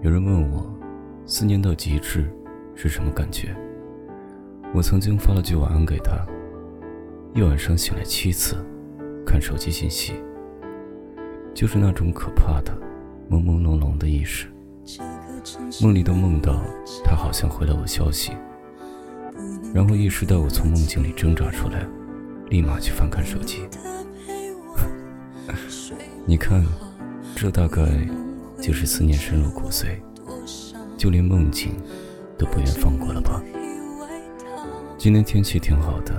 有人问我，思念到极致是什么感觉？我曾经发了句晚安给他，一晚上醒来七次，看手机信息，就是那种可怕的朦朦胧胧的意识。梦里都梦到他好像回了我消息，然后意识到我从梦境里挣扎出来，立马去翻看手机。你看，这大概就是思念深入骨髓，就连梦境都不愿放过了吧？今天天气挺好的，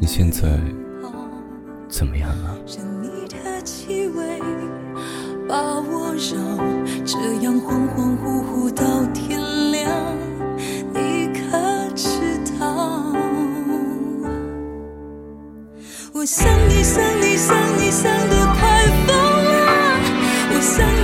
你现在怎么样啊？把我绕这样恍恍惚惚到天亮，你可知道？我想你想你想你想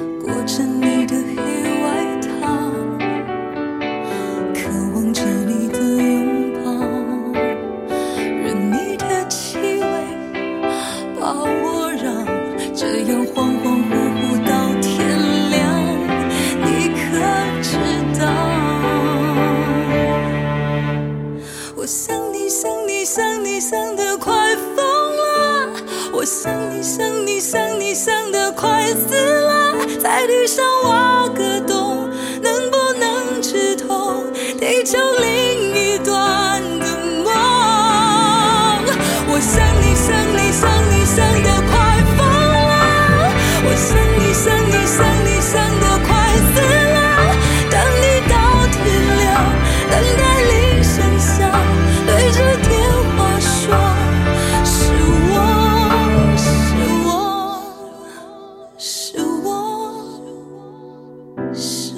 裹着你的黑外套，渴望着你的拥抱，任你的气味把我绕，这样恍恍惚惚到天亮。你可知道？我想你想你想你想得快疯了，我想你想你想你想得快死了。在地上挖个洞能不能止痛地球离 Shh.